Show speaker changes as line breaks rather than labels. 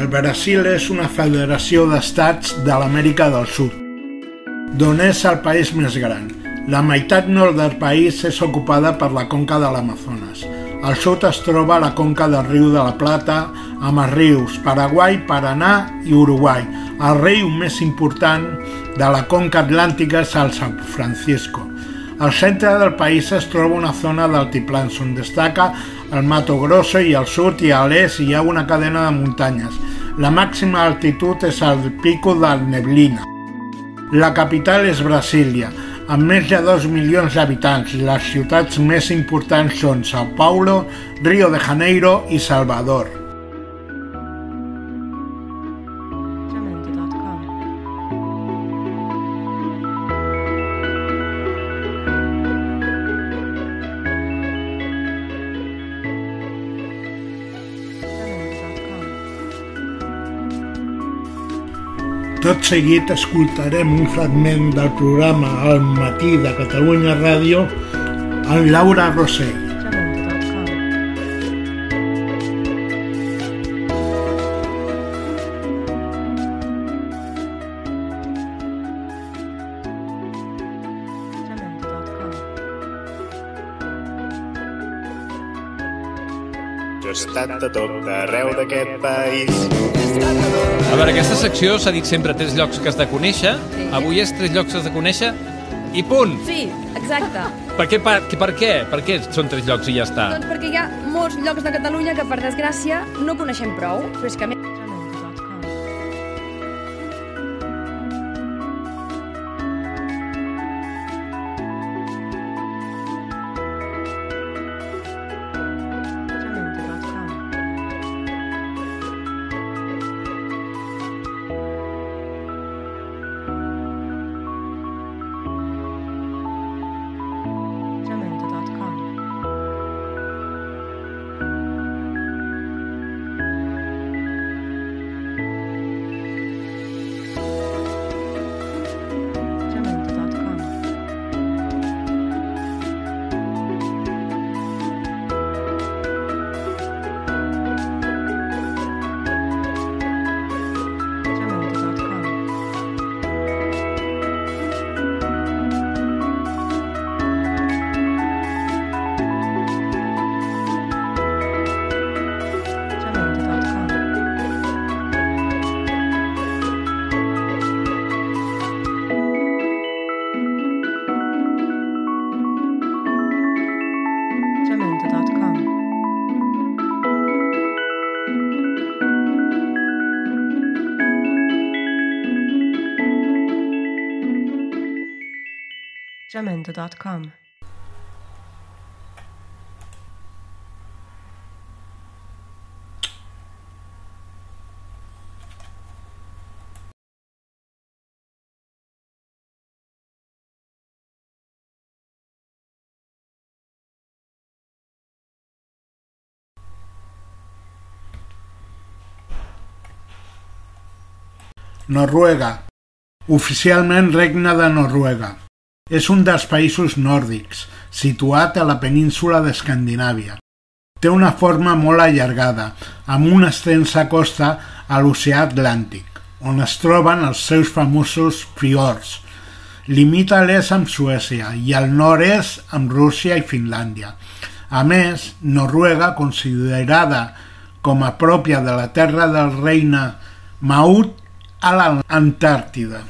El Brasil és una federació d'estats de l'Amèrica del Sud, d'on és el país més gran. La meitat nord del país és ocupada per la conca de l'Amazones. Al sud es troba la conca del riu de la Plata, amb els rius Paraguai, Paranà i Uruguai. El riu més important de la conca atlàntica és el San Francisco. Al centre del país es troba una zona d'altiplans on destaca el Mato Grosso i al sud i a l'est hi ha una cadena de muntanyes. La màxima altitud és el Pico del Neblina. La capital és Brasília, amb més de 2 milions d'habitants. Les ciutats més importants són São Paulo, Rio de Janeiro i Salvador. Tot seguit escoltarem un fragment del programa El matí de Catalunya Ràdio amb Laura Rossell.
Jo he estat de tot arreu d'aquest país.
A veure, aquesta secció s'ha dit sempre tres llocs que has de conèixer.
Sí.
Avui és tres llocs que has de conèixer i punt.
Sí, exacte.
Per què, per, per què? Per què són tres llocs i ja està?
Doncs perquè hi ha molts llocs de Catalunya que, per desgràcia, no coneixem prou, però és que a més...
Jamendo.com.
Noruega. Oficialment Regne de Noruega. És un dels països nòrdics, situat a la península d'Escandinàvia. Té una forma molt allargada, amb una extensa costa a l'oceà Atlàntic, on es troben els seus famosos fiords. Limita l'est amb Suècia i al nord-est amb Rússia i Finlàndia. A més, Noruega, considerada com a pròpia de la terra del regne Maut a l'Antàrtida.